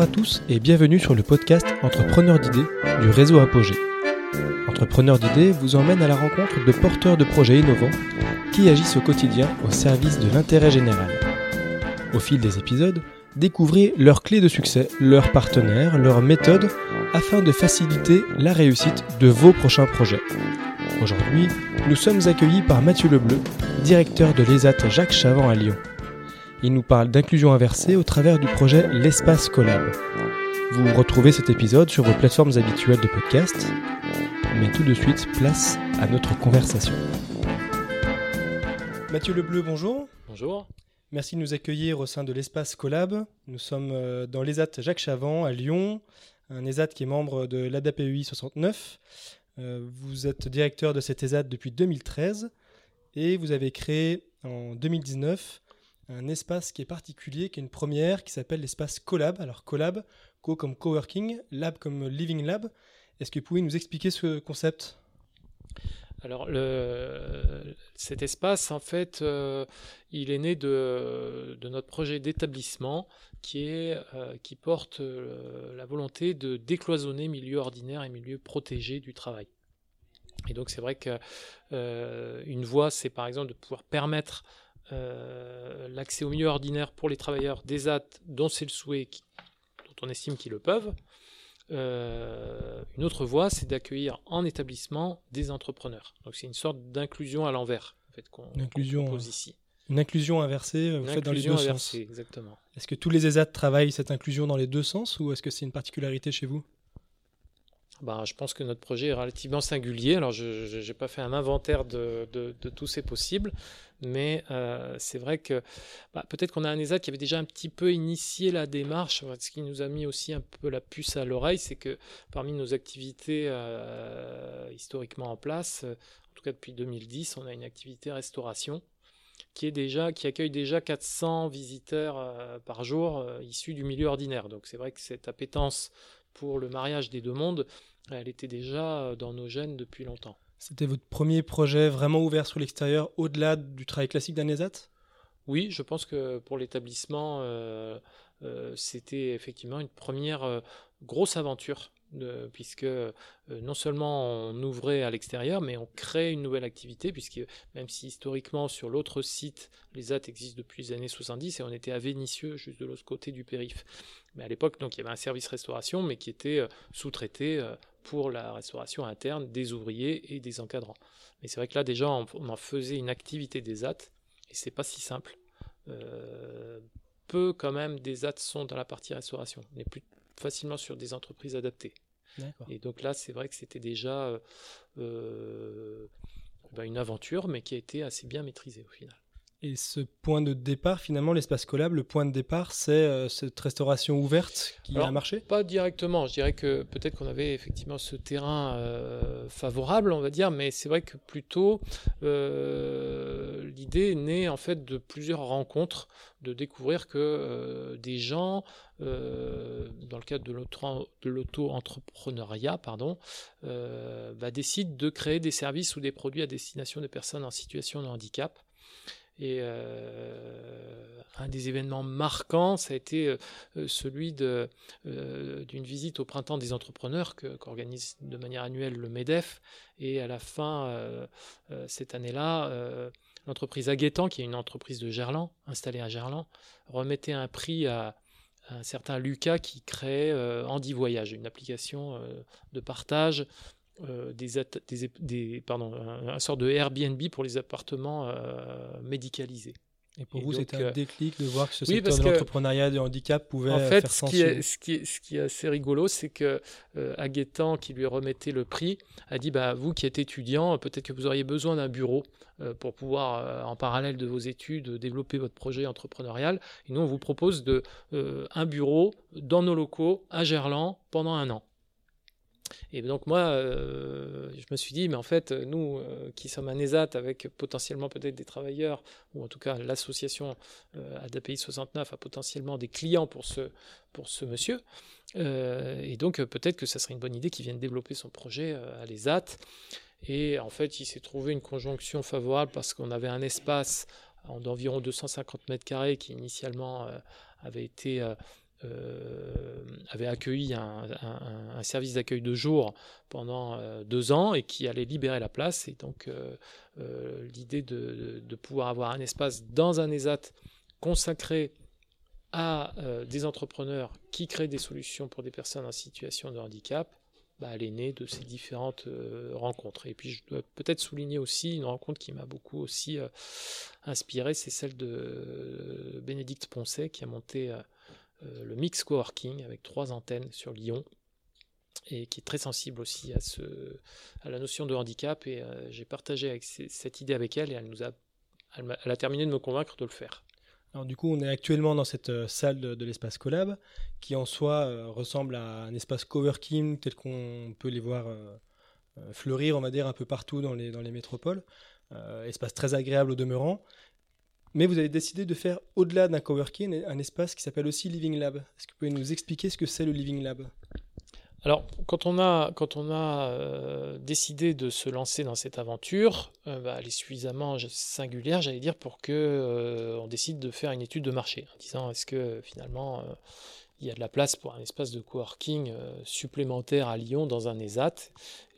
Bonjour à tous et bienvenue sur le podcast Entrepreneurs d'idées du réseau Apogée. Entrepreneurs d'idées vous emmène à la rencontre de porteurs de projets innovants qui agissent au quotidien au service de l'intérêt général. Au fil des épisodes, découvrez leurs clés de succès, leurs partenaires, leurs méthodes afin de faciliter la réussite de vos prochains projets. Aujourd'hui, nous sommes accueillis par Mathieu Lebleu, directeur de l'ESAT Jacques Chavant à Lyon. Il nous parle d'inclusion inversée au travers du projet L'Espace Collab. Vous retrouvez cet épisode sur vos plateformes habituelles de podcast. Mais tout de suite, place à notre conversation. Mathieu Lebleu, bonjour. Bonjour. Merci de nous accueillir au sein de l'Espace Collab. Nous sommes euh, dans l'ESAT Jacques Chavant à Lyon, un ESAT qui est membre de l'ADAPEI 69. Euh, vous êtes directeur de cet ESAT depuis 2013 et vous avez créé en 2019 un espace qui est particulier, qui est une première, qui s'appelle l'espace Collab. Alors Collab, co comme coworking, lab comme living lab. Est-ce que vous pouvez nous expliquer ce concept? Alors, cet espace, en fait, euh, il est né de, notre projet d'établissement qui, euh, porte euh, la volonté de décloisonner milieu ordinaire et milieu protégé du travail. Et donc, c'est vrai qu'une une voie, c'est par exemple de pouvoir permettre l'accès au milieu ordinaire pour les travailleurs des AT dont c'est le souhait, dont on estime qu'ils le peuvent, euh, une autre voie, c'est d'accueillir en établissement des entrepreneurs. Donc c'est une sorte d'inclusion à l'envers en fait, qu'on propose ici. Une inclusion inversée, euh, vous dans les deux sens. Exactement. Est-ce que tous les ESAT travaillent cette inclusion dans les deux sens ou est-ce que c'est une particularité chez vous? Bah, je pense que notre projet est relativement singulier. Alors, je n'ai pas fait un inventaire de, de, de tous ces possibles, mais euh, c'est vrai que bah, peut-être qu'on a un ESAT qui avait déjà un petit peu initié la démarche. Ce qui nous a mis aussi un peu la puce à l'oreille, c'est que parmi nos activités euh, historiquement en place, euh, en tout cas depuis 2010, on a une activité restauration qui, est déjà, qui accueille déjà 400 visiteurs par jour issus du milieu ordinaire. Donc c'est vrai que cette appétence pour le mariage des deux mondes, elle était déjà dans nos gènes depuis longtemps. C'était votre premier projet vraiment ouvert sur l'extérieur, au-delà du travail classique d'un ESAT Oui, je pense que pour l'établissement, euh, euh, c'était effectivement une première euh, grosse aventure puisque euh, non seulement on ouvrait à l'extérieur, mais on crée une nouvelle activité, puisque même si historiquement sur l'autre site, les AT existent depuis les années 70 et on était à Vénissieux, juste de l'autre côté du périph. Mais à l'époque, donc il y avait un service restauration, mais qui était euh, sous-traité euh, pour la restauration interne des ouvriers et des encadrants. Mais c'est vrai que là déjà on, en faisait une activité des AT et c'est pas si simple. peu quand même des AT sont dans la partie restauration. On est plus facilement sur des entreprises adaptées. Et donc là, c'est vrai que c'était déjà euh, euh, bah, une aventure, mais qui a été assez bien maîtrisée au final. Et ce point de départ, finalement, l'espace collab, le point de départ, c'est euh, cette restauration ouverte qui a marché? Pas directement. Je dirais que peut-être qu'on avait effectivement ce terrain euh, favorable, on va dire, mais c'est vrai que plutôt euh, l'idée est née en fait de plusieurs rencontres, de découvrir que des gens, dans le cadre de l'auto-entrepreneuriat, pardon, bah, décident de créer des services ou des produits à destination des personnes en situation de handicap. Et euh, un des événements marquants, ça a été euh, celui euh, d'une visite au printemps des entrepreneurs qu'organise de manière annuelle le MEDEF. Et à la fin, cette année-là, l'entreprise Aguetan, qui est une entreprise de Gerland, installée à Gerland, remettait un prix à, un certain Lucas qui créait Andy Voyage, une application de partage euh, des, des, pardon, un, sort de Airbnb pour les appartements euh, médicalisés. Et pour vous, c'était un euh, déclic de voir que ce secteur de l'entrepreneuriat du handicap pouvait en fait, faire sens. Ce qui, est, ce, qui est, ce qui est assez rigolo, c'est que euh, qui lui remettait le prix, a dit bah, Vous qui êtes étudiant, peut-être que vous auriez besoin d'un bureau pour pouvoir, en parallèle de vos études, développer votre projet entrepreneurial. Et nous, on vous propose de, un bureau dans nos locaux à Gerland pendant un an. Et donc moi, euh, je me suis dit, mais en fait, nous euh, qui sommes un ESAT avec potentiellement peut-être des travailleurs, ou en tout cas l'association euh, ADAPI 69 a potentiellement des clients pour ce, pour ce monsieur, et donc peut-être que ça serait une bonne idée qu'il vienne développer son projet à l'ESAT. Et en fait, il s'est trouvé une conjonction favorable parce qu'on avait un espace d'environ 250 mètres carrés qui initialement avait été avait accueilli un, service d'accueil de jour pendant deux ans et qui allait libérer la place. Et donc l'idée de, pouvoir avoir un espace dans un ESAT consacré à des entrepreneurs qui créent des solutions pour des personnes en situation de handicap, bah, elle est née de ces différentes euh, rencontres. Et puis je dois peut-être souligner aussi une rencontre qui m'a beaucoup aussi euh, inspiré, c'est celle de euh, Bénédicte Poncet qui a monté le Mix Coworking avec trois antennes sur Lyon et qui est très sensible aussi à, la notion de handicap. Et j'ai partagé cette idée avec elle et elle, nous a, elle a terminé de me convaincre de le faire. Alors du coup, on est actuellement dans cette euh, salle de, l'espace Collab, qui en soi euh, ressemble à un espace coworking tel qu'on peut les voir euh, fleurir, on va dire, un peu partout dans les métropoles. espace très agréable au demeurant. Mais vous avez décidé de faire au-delà d'un coworking un espace qui s'appelle aussi Living Lab. Est-ce que vous pouvez nous expliquer ce que c'est le Living Lab? Alors, quand on a, quand on a euh, décidé de se lancer dans cette aventure, euh, bah, elle est suffisamment singulière, j'allais dire, pour que euh, on décide de faire une étude de marché, en disant est-ce que finalement il y a de la place pour un espace de coworking supplémentaire à Lyon dans un ESAT.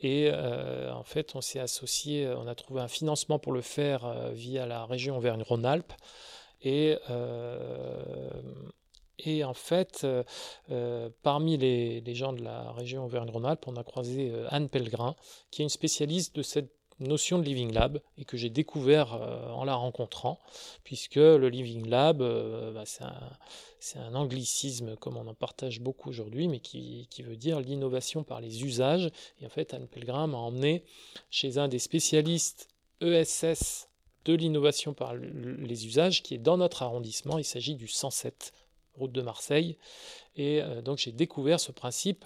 Et en fait, on s'est associé, on a trouvé un financement pour le faire via la région Auvergne-Rhône-Alpes. Et en fait, euh, euh, parmi les, gens de la région Auvergne-Rhône-Alpes, on a croisé euh, Anne Pellegrin, qui est une spécialiste de cette notion de Living Lab et que j'ai découvert en la rencontrant, puisque le Living Lab, bah, c'est un, anglicisme comme on en partage beaucoup aujourd'hui, mais qui, qui, veut dire l'innovation par les usages. Et en fait, Anne Pellegrin m'a emmené chez un des spécialistes ESS de l'innovation par les usages, qui est dans notre arrondissement. Il s'agit du 107 route de Marseille. Et euh, donc j'ai découvert ce principe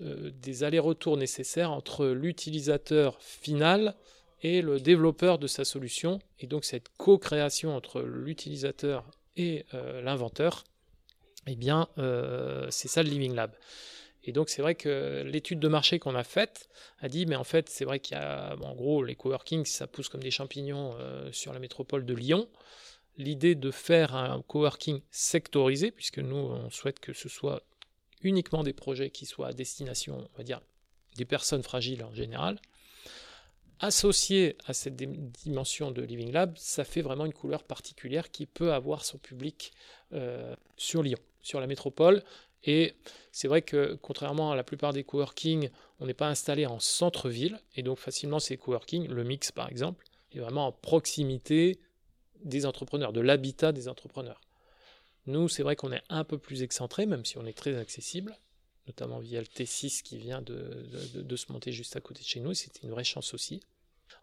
euh, des allers-retours nécessaires entre l'utilisateur final et le développeur de sa solution. Et donc cette co-création entre l'utilisateur et euh, l'inventeur, eh bien c'est ça le Living Lab. Et donc c'est vrai que l'étude de marché qu'on a faite a dit, mais en fait c'est vrai qu'il y a, en gros, les coworkings, ça pousse comme des champignons sur la métropole de Lyon l'idée de faire un coworking sectorisé, puisque nous, on souhaite que ce soit uniquement des projets qui soient à destination, on va dire, des personnes fragiles en général, associé à cette dimension de Living Lab, ça fait vraiment une couleur particulière qui peut avoir son public euh, sur Lyon, sur la métropole. Et c'est vrai que contrairement à la plupart des coworking, on n'est pas installé en centre-ville, et donc facilement ces coworking, le mix par exemple, est vraiment en proximité des entrepreneurs, de l'habitat des entrepreneurs. Nous, c'est vrai qu'on est un peu plus excentré, même si on est très accessible, notamment via le T6 qui vient de, se monter juste à côté de chez nous. C'était une vraie chance aussi.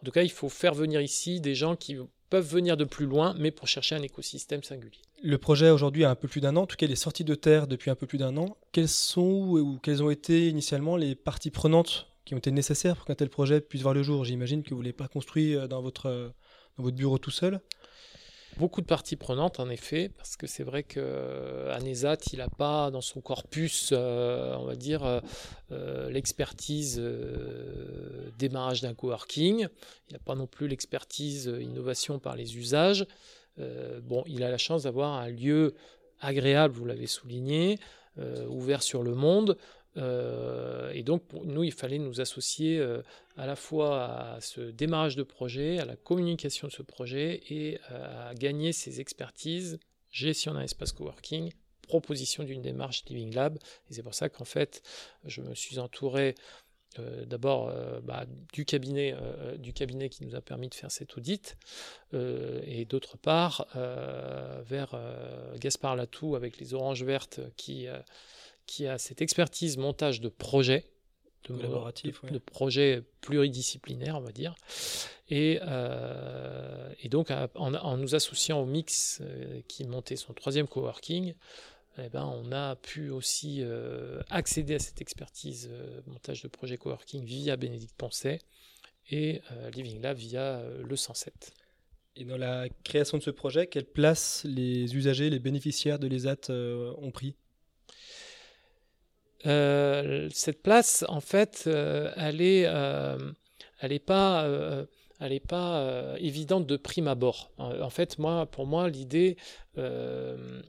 En tout cas, il faut faire venir ici des gens qui peuvent venir de plus loin, mais pour chercher un écosystème singulier. Le projet aujourd'hui a un peu plus d'un an, en tout cas il est sorti de terre depuis un peu plus d'un an. Quelles sont ou quelles ont été initialement les parties prenantes qui ont été nécessaires pour qu'un tel projet puisse voir le jour? J'imagine que vous ne l'avez pas construit euh, votre, dans votre bureau tout seul. Beaucoup de parties prenantes, en effet, parce que c'est vrai qu'Anesat, il n'a pas dans son corpus, euh, on va dire, euh, euh, l'expertise démarrage d'un coworking. Il n'a pas non plus l'expertise innovation par les usages. bon, il a la chance d'avoir un lieu agréable, vous l'avez souligné, ouvert sur le monde, euh, et donc, pour nous, il fallait nous associer euh, à la fois à ce démarrage de projet, à la communication de ce projet et euh, à gagner ces expertises, gestion d'un espace coworking, proposition d'une démarche Living Lab. Et c'est pour ça qu'en fait, je me suis entouré d'abord bah, du cabinet du cabinet qui nous a permis de faire cet audit et d'autre part vers Gaspard Latou avec les oranges vertes qui qui a cette expertise montage de projets, de, de, projets pluridisciplinaires, on va dire. Et, euh, et donc, en, nous associant au Mix, euh, qui montait son troisième coworking, eh ben, on a pu aussi euh, accéder à cette expertise montage de projets coworking via Bénédicte Poncet et Living Lab via le 107. Et dans la création de ce projet, quelle place les usagers, les bénéficiaires de l'ESAT ont pris? Euh, cette place, en fait, euh, elle est, euh, elle est pas, elle n'est pas évidente de prime abord. En fait, moi, pour moi, l'idée,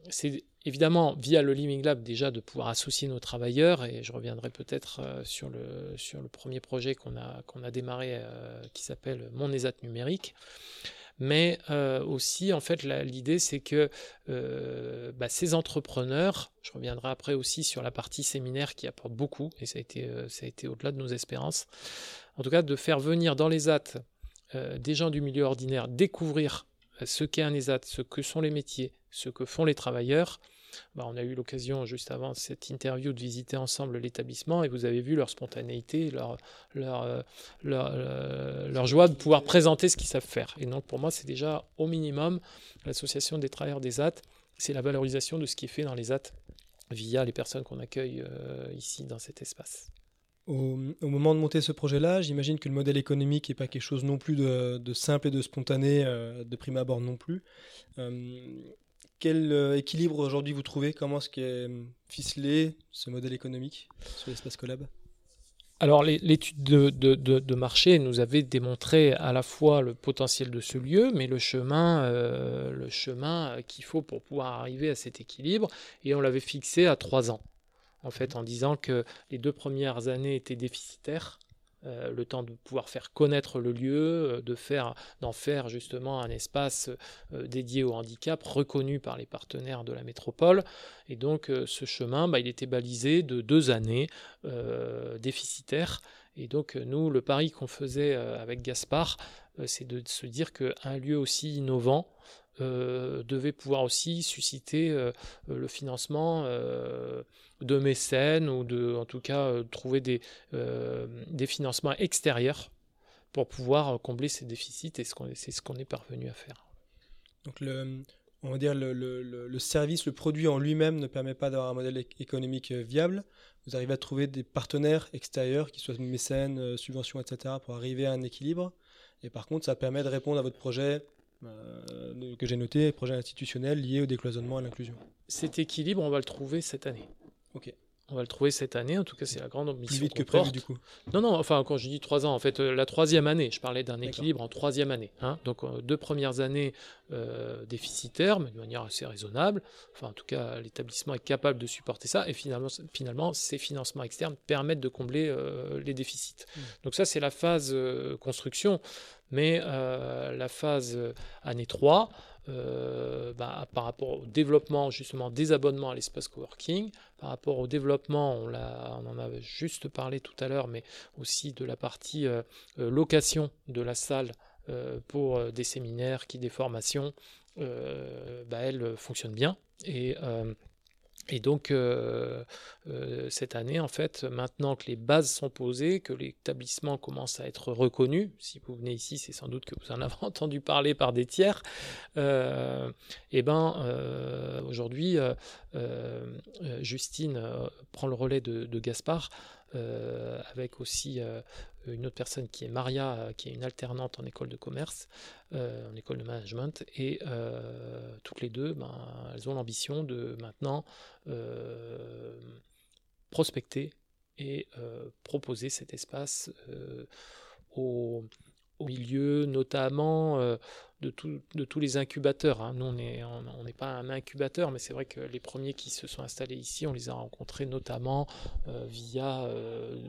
c'est évidemment via le Living Lab déjà de pouvoir associer nos travailleurs, et je reviendrai peut-être sur, le, sur le premier projet qu'on a, qu'on a démarré qui s'appelle Mon ESAT numérique mais euh, aussi en fait l'idée c'est que euh, bah, ces entrepreneurs, je reviendrai après aussi sur la partie séminaire qui apporte beaucoup et ça a été, euh, été au-delà de nos espérances, en tout cas de faire venir dans les AT des gens du milieu ordinaire découvrir ce qu'est un ESAT, ce que sont les métiers, ce que font les travailleurs, bah, on a eu l'occasion juste avant cette interview de visiter ensemble l'établissement et vous avez vu leur spontanéité, leur, leur, euh, euh, leur, joie de pouvoir présenter ce qu'ils savent faire. Et donc pour moi, c'est déjà au minimum l'association des travailleurs des AT, c'est la valorisation de ce qui est fait dans les AT via les personnes qu'on accueille euh, ici dans cet espace. Au, moment de monter ce projet-là, j'imagine que le modèle économique n'est pas quelque chose non plus de, simple et de spontané de prime abord non plus. Quel euh, équilibre aujourd'hui vous trouvez? Comment est-ce qu'est euh, ficelé ce modèle économique sur l'espace collab alors l'étude de, marché nous avait démontré à la fois le potentiel de ce lieu, mais le chemin, euh, le chemin qu'il faut pour pouvoir arriver à cet équilibre, et on l'avait fixé à trois ans, en fait, en disant que les deux premières années étaient déficitaires, euh, le temps de pouvoir faire connaître le lieu, euh, de faire, d'en faire justement un espace euh, dédié au handicap, reconnu par les partenaires de la métropole. Et donc ce chemin, bah, il était balisé de deux années déficitaires. Et donc nous, le pari qu'on faisait avec Gaspard, c'est de se dire qu'un lieu aussi innovant, devait pouvoir aussi susciter le financement de mécènes ou de, en tout cas, trouver des, des financements extérieurs pour pouvoir combler ces déficits et c'est ce qu'on est parvenu à faire. Donc le, on va dire le, le, le service, le produit en lui-même ne permet pas d'avoir un modèle économique viable. Vous arrivez à trouver des partenaires extérieurs, qui soient mécènes, subventions, etc., pour arriver à un équilibre. Et par contre, ça permet de répondre à votre projet euh, que j'ai noté, projet institutionnel lié au décloisonnement et à l'inclusion. Cet équilibre, on va le trouver cette année. Ok. On va le trouver cette année, en tout cas c'est la grande ambition. Plus vite que prévu du coup. Non, non, enfin quand je dis trois ans, en fait euh, la troisième année, je parlais d'un équilibre en troisième année. Hein. Donc euh, deux premières années déficitaires, mais de manière assez raisonnable. Enfin en tout cas l'établissement est capable de supporter ça et finalement, finalement ces financements externes permettent de combler les déficits. Mmh. Donc ça c'est la phase construction. Mais euh, la phase euh, année 3, euh, bah, par rapport au développement justement des abonnements à l'espace coworking, par rapport au développement, on, on en avait juste parlé tout à l'heure, mais aussi de la partie location de la salle pour des séminaires, qui des formations, bah, elle fonctionne bien. Et et donc, euh, euh, cette année, en fait, maintenant que les bases sont posées, que l'établissement commence à être reconnu, si vous venez ici, c'est sans doute que vous en avez entendu parler par des tiers, euh, et eh ben, euh, aujourd'hui, Justine prend le relais de, de Gaspard, avec aussi euh, une autre personne qui est Maria, euh, qui est une alternante en école de commerce, euh, en école de management, et toutes les deux, ben, elles ont l'ambition de maintenant prospecter et proposer cet espace au milieu, notamment euh, de, de, tous les incubateurs. Hein. Nous, on n'est on, pas un incubateur, mais c'est vrai que les premiers qui se sont installés ici, on les a rencontrés notamment euh, via euh,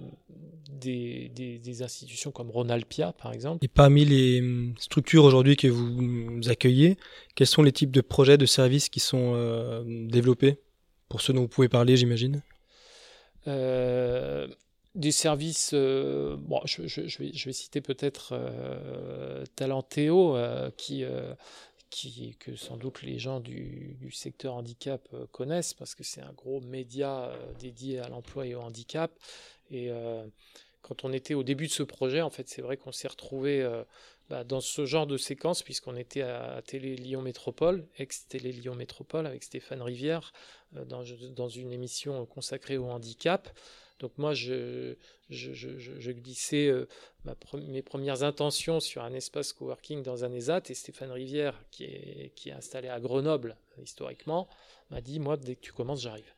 des, des, institutions comme Ronalpia, par exemple. Et parmi les hum, structures aujourd'hui que vous accueillez, quels sont les types de projets, de services qui sont développés? Pour ceux dont vous pouvez parler, j'imagine des services, euh, bon, je, vais, citer peut-être euh, Talenteo, euh, qui, euh, qui, que sans doute les gens du, secteur handicap connaissent, parce que c'est un gros média dédié à l'emploi et au handicap. Et quand on était au début de ce projet, en fait, c'est vrai qu'on s'est retrouvé bah, dans ce genre de séquence, puisqu'on était à, Télé Lyon Métropole, ex-Télé Lyon Métropole, avec Stéphane Rivière, dans une émission consacrée au handicap. Donc moi, je, glissais euh, mes premières intentions sur un espace coworking dans un ESAT et Stéphane Rivière, qui est, installé à Grenoble historiquement, m'a dit, moi, dès que tu commences, j'arrive.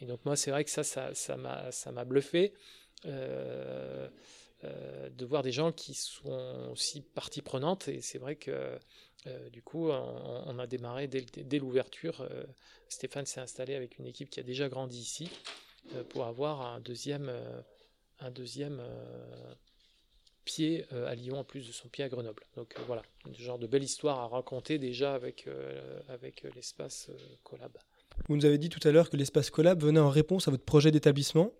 Et donc moi, c'est vrai que ça, ça, ça m'a bluffé. Euh, de voir des gens qui sont aussi partie prenante. Et c'est vrai que du coup, on, a démarré dès, l'ouverture. Stéphane s'est installé avec une équipe qui a déjà grandi ici pour avoir un deuxième, un deuxième pied à Lyon en plus de son pied à Grenoble. Donc voilà, un genre de belle histoire à raconter déjà avec, avec l'espace Collab. Vous nous avez dit tout à l'heure que l'espace Collab venait en réponse à votre projet d'établissement.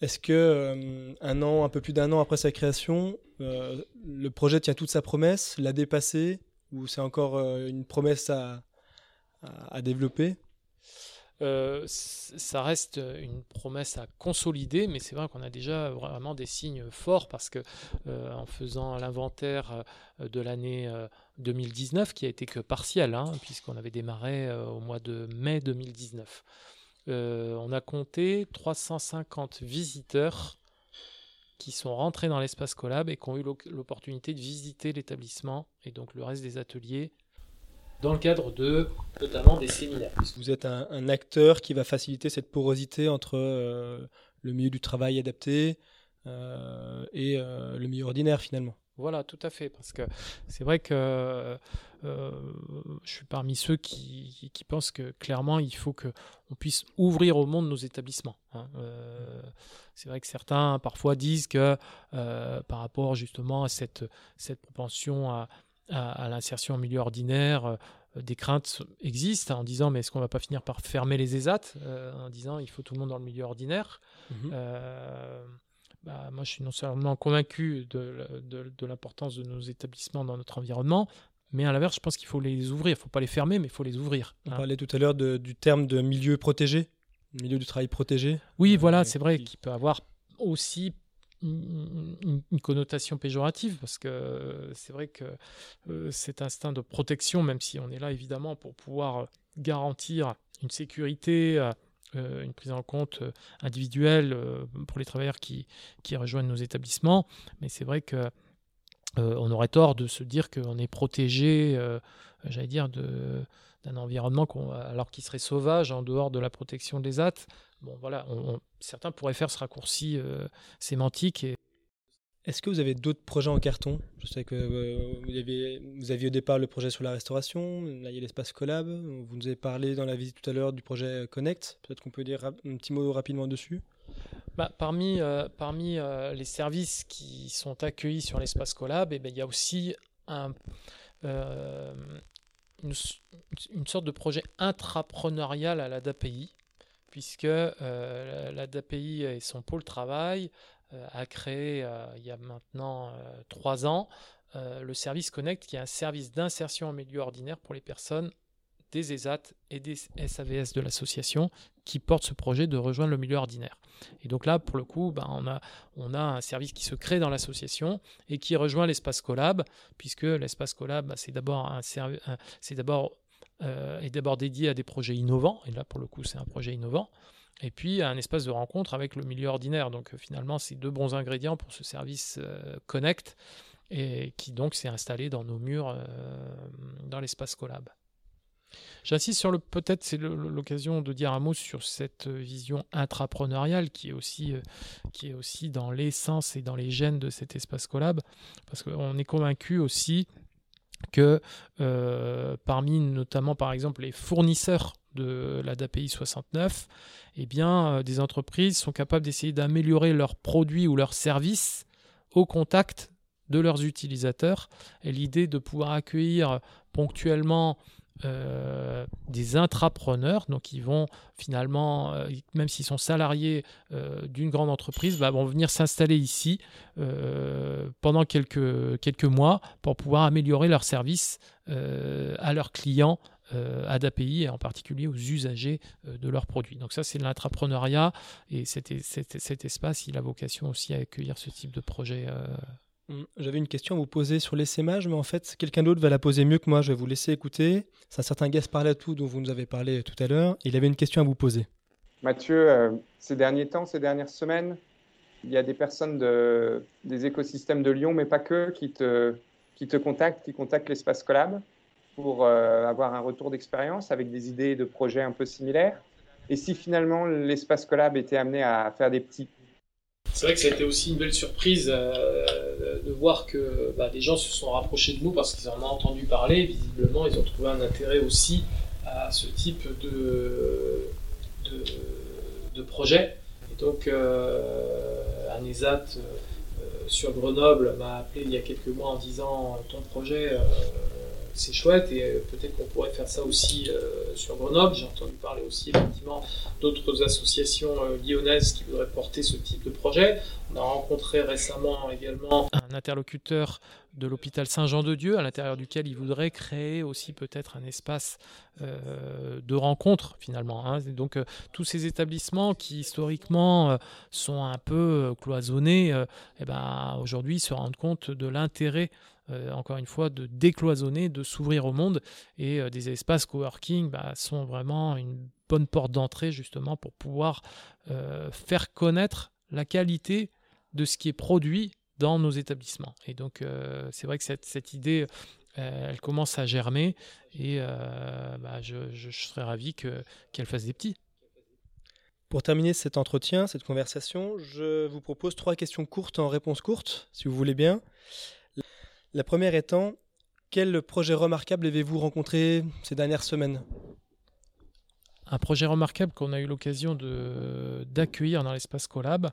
Est-ce que euh, un an, un peu plus d'un an après sa création, euh, le projet tient toute sa promesse, l'a dépassé, ou c'est encore euh, une promesse à, à développer? Euh, ça reste une promesse à consolider, mais c'est vrai qu'on a déjà vraiment des signes forts parce que euh, en faisant l'inventaire euh, de l'année 2019, qui a été que partiel, hein, puisqu'on avait démarré au mois de mai 2019, on a compté 350 visiteurs qui sont rentrés dans l'espace Collab et qui ont eu l'opportunité de visiter l'établissement et donc le reste des ateliers dans le cadre de notamment des séminaires. Vous êtes un, acteur qui va faciliter cette porosité entre euh, le milieu du travail adapté euh, et euh, le milieu ordinaire finalement? Voilà, tout à fait, parce que c'est vrai que je suis parmi ceux qui, qui, pensent que clairement il faut que on puisse ouvrir au monde nos établissements. Hein. c'est vrai que certains parfois disent que par rapport justement à cette, cette propension à, à, l'insertion en milieu ordinaire, euh, des craintes existent en disant mais est-ce qu'on va pas finir par fermer les ESAT euh, en disant il faut tout le monde dans le milieu ordinaire. Mhm. Euh, bah, moi je suis non seulement convaincu de, de, l'importance de nos établissements dans notre environnement, mais à l'inverse je pense qu'il faut les ouvrir, il faut pas les fermer mais il faut les ouvrir. On hein. parlait tout à l'heure du terme de milieu protégé, milieu du travail protégé. Oui voilà c'est vrai qu'il peut avoir aussi une, connotation péjorative parce que c'est vrai que euh, cet instinct de protection, même si on est là évidemment pour pouvoir garantir une sécurité, euh, une prise en compte individuelle pour les travailleurs qui, qui rejoignent nos établissements, mais c'est vrai que euh, on aurait tort de se dire qu'on est protégé, j'allais dire, d'un environnement alors qu'il serait sauvage en dehors de la protection des AT. Bon, voilà, certains pourraient faire ce raccourci euh, sémantique. Et... Est-ce que vous avez d'autres projets en carton? Je sais que euh, vous, aviez, vous, aviez, au départ le projet sur la restauration, là il y a l'espace collab, vous nous avez parlé dans la visite tout à l'heure du projet Connect, peut-être qu'on peut dire un petit mot rapidement dessus? Bah, Parmi, euh, parmi les services qui sont accueillis sur l'espace collab, eh ben, il y a aussi un, une, une, sorte de projet intrapreneurial à la DAPI puisque euh, et son pôle travail euh, a créé euh, il y a maintenant trois ans le service Connect, qui est un service d'insertion en milieu ordinaire pour les personnes des ESAT et des SAVS de l'association qui portent ce projet de rejoindre le milieu ordinaire. Et donc là, pour le coup, ben, on, a, un service qui se crée dans l'association et qui rejoint l'espace Collab, puisque l'espace Collab, ben, c'est d'abord un, c'est d'abord euh, est d'abord dédié à des projets innovants, et là pour le coup c'est un projet innovant, et puis un espace de rencontre avec le milieu ordinaire. Donc euh, finalement c'est deux bons ingrédients pour ce service euh, Connect, et qui donc s'est installé dans nos murs dans l'espace Collab. J'insiste sur le peut-être c'est l'occasion de dire un mot sur cette vision intrapreneuriale qui est aussi qui est aussi dans l'essence et dans les gènes de cet espace collab parce qu'on est convaincu aussi que euh, parmi notamment par exemple les fournisseurs de la DAPI 69, eh bien, euh, des entreprises sont capables d'essayer d'améliorer leurs produits ou leurs services au contact de leurs utilisateurs. Et l'idée de pouvoir accueillir ponctuellement euh, des intrapreneurs, donc ils vont finalement, euh, même s'ils sont salariés euh, d'une grande entreprise, bah, vont venir s'installer ici pendant quelques, mois pour pouvoir améliorer leurs services à leurs clients à d'API et en particulier aux usagers de leurs produits. Donc ça, c'est l'intrapreneuriat et cet, cet, espace, il a vocation aussi à accueillir ce type de projet j'avais une question à vous poser sur l'essaimage, mais en fait, quelqu'un d'autre va la poser mieux que moi. Je vais vous laisser écouter. C'est un certain Gaspard tout dont vous nous avez parlé tout à l'heure. Il avait une question à vous poser. Mathieu, euh, ces derniers temps, ces dernières semaines, il y a des personnes de, des écosystèmes de Lyon, mais pas que, qui te, qui te contactent, qui contactent l'espace Collab pour euh, avoir un retour d'expérience avec des idées de projets un peu similaires. Et si finalement l'espace Collab était amené à faire des petits c'est vrai que ça a été aussi une belle surprise de voir que bah, des gens se sont rapprochés de nous parce qu'ils en ont entendu parler. Visiblement, ils ont trouvé un intérêt aussi à ce type de, de, projet. Et donc, un ESAT sur Grenoble m'a appelé il y a quelques mois en disant ton projet c'est chouette et euh, peut-être qu'on pourrait faire ça aussi euh, sur Grenoble. J'ai entendu parler aussi effectivement d'autres associations euh, lyonnaises qui voudraient porter ce type de projet. On a rencontré récemment également un interlocuteur de l'hôpital Saint-Jean-de-Dieu, à l'intérieur duquel il voudrait créer aussi peut-être un espace de rencontre finalement. Hein. Donc tous ces établissements qui historiquement sont un peu cloisonnés, eh ben, aujourd'hui se rendent compte de l'intérêt euh, encore une fois, de décloisonner, de s'ouvrir au monde. Et euh, des espaces coworking bah, sont vraiment une bonne porte d'entrée justement pour pouvoir euh, faire connaître la qualité de ce qui est produit dans nos établissements. Et donc, c'est vrai que cette, idée, elle commence à germer et bah, je, serais ravi qu'elle fasse des petits. Pour terminer cet entretien, cette conversation, je vous propose trois questions courtes en réponse courte, si vous voulez bien. La première étant, quel projet remarquable avez-vous rencontré ces dernières semaines? Un projet remarquable qu'on a eu l'occasion d'accueillir dans l'espace Collab,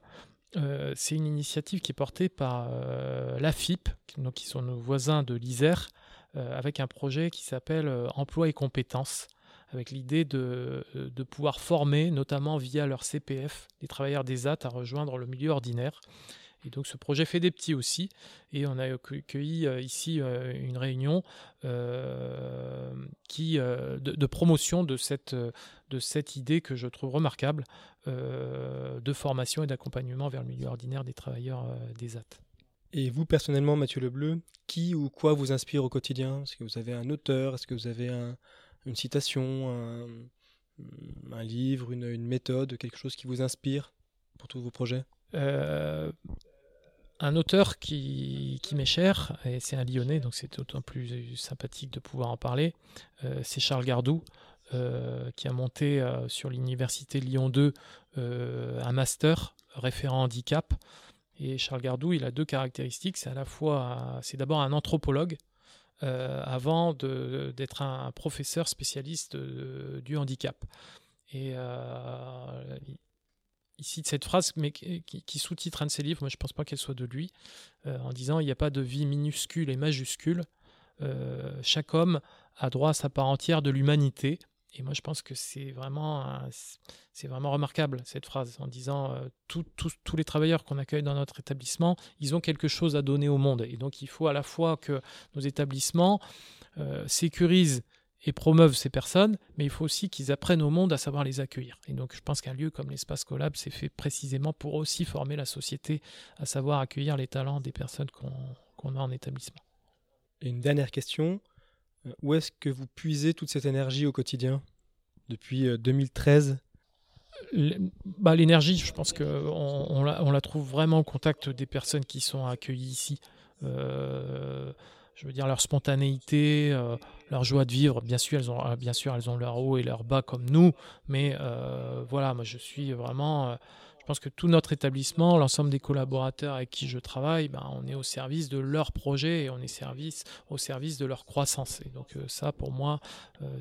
euh, c'est une initiative qui est portée par euh, l'AFIP, qui sont nos voisins de l'Isère, euh, avec un projet qui s'appelle Emploi et compétences, avec l'idée de, de, pouvoir former, notamment via leur CPF, des travailleurs des AT à rejoindre le milieu ordinaire. Et donc ce projet fait des petits aussi. Et on a accueilli euh, ici euh, une réunion euh, qui, de, promotion de cette, de cette idée que je trouve remarquable de formation et d'accompagnement vers le milieu ordinaire des travailleurs des AT. Et vous personnellement, Mathieu Lebleu, qui ou quoi vous inspire au quotidien? Est-ce que vous avez un auteur? Est-ce que vous avez une citation, un, livre, une, une, méthode, quelque chose qui vous inspire pour tous vos projets? Un auteur qui, m'est cher, et c'est un Lyonnais, donc c'est d'autant plus sympathique de pouvoir en parler, euh, c'est Charles Gardou, euh, qui a monté euh, sur l'université Lyon 2 un master référent handicap. Et Charles Gardou, il a deux caractéristiques. C'est à la fois, c'est d'abord un anthropologue, avant d'être un, professeur spécialiste du handicap. Et il cite cette phrase, qui, sous-titre un de ses livres, moi je ne pense pas qu'elle soit de lui, euh, en disant il n'y a pas de vie minuscule et majuscule. Euh, chaque homme a droit à sa part entière de l'humanité. Et moi je pense que c'est vraiment, c'est vraiment remarquable cette phrase, en disant euh, tous les travailleurs qu'on accueille dans notre établissement, ils ont quelque chose à donner au monde. Et donc il faut à la fois que nos établissements sécurisent et promeuvent ces personnes, mais il faut aussi qu'ils apprennent au monde à savoir les accueillir. Et donc je pense qu'un lieu comme l'espace Collab, c'est fait précisément pour aussi former la société à savoir accueillir les talents des personnes qu'on a en établissement. Et une dernière question, euh, où est-ce que vous puisez toute cette énergie au quotidien depuis 2013 euh, bah, L'énergie, je pense qu'on on la, trouve vraiment au contact des personnes qui sont accueillies ici. Euh, je veux dire leur spontanéité, euh, leur joie de vivre. Bien sûr, elles ont, euh, bien sûr, elles ont leur haut et leur bas comme nous, mais euh, voilà, moi je suis vraiment. je pense que tout notre établissement, l'ensemble des collaborateurs avec qui je travaille, ben, on est au service de leur projet et on est service, au service de leur croissance. Et donc ça, pour moi,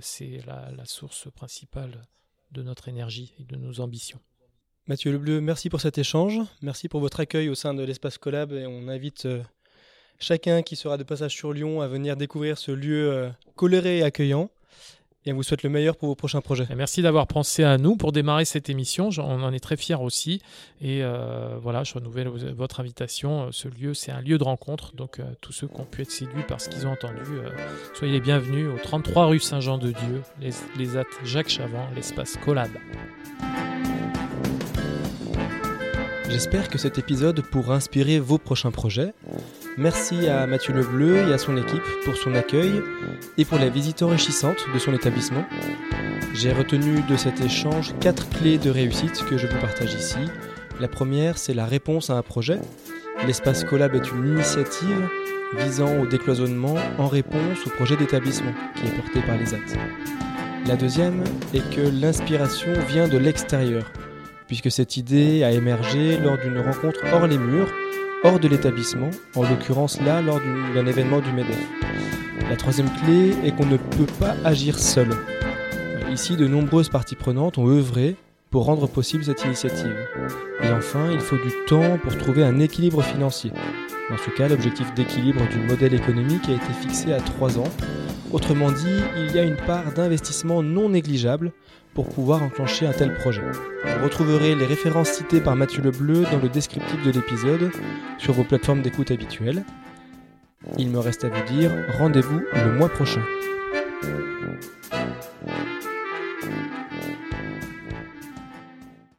c'est la, la source principale de notre énergie et de nos ambitions. Mathieu Lebleu, merci pour cet échange. Merci pour votre accueil au sein de l'espace Collab et on invite chacun qui sera de passage sur Lyon à venir découvrir ce lieu euh, coloré et accueillant. Et on vous souhaite le meilleur pour vos prochains projets. merci d'avoir pensé à nous pour démarrer cette émission. On en est très fiers aussi. Et euh, voilà, je renouvelle votre invitation. Ce lieu, c'est un lieu de rencontre. Donc, euh, tous ceux qui ont pu être séduits par ce qu'ils ont entendu, soyez les bienvenus au 33 rue Saint-Jean-de-Dieu, les, les Jacques Chavant, l'espace Collab. J'espère que cet épisode pourra inspirer vos prochains projets. Merci à Mathieu Lebleu et à son équipe pour son accueil et pour la visite enrichissante de son établissement. J'ai retenu de cet échange quatre clés de réussite que je vous partage ici. La première, c'est la réponse à un projet. L'espace Collab est une initiative visant au décloisonnement en réponse au projet d'établissement qui est porté par les AT. La deuxième est que l'inspiration vient de l'extérieur puisque cette idée a émergé lors d'une rencontre hors les murs, hors de l'établissement, en l'occurrence là lors d'un événement du MEDEF. La troisième clé est qu'on ne peut pas agir seul. Ici, de nombreuses parties prenantes ont œuvré pour rendre possible cette initiative. Et enfin, il faut du temps pour trouver un équilibre financier. Dans ce cas, l'objectif d'équilibre du modèle économique a été fixé à 3 ans. Autrement dit, il y a une part d'investissement non négligeable pour pouvoir enclencher un tel projet. Vous retrouverez les références citées par Mathieu Lebleu dans le descriptif de l'épisode sur vos plateformes d'écoute habituelles. Il me reste à vous dire rendez-vous le mois prochain.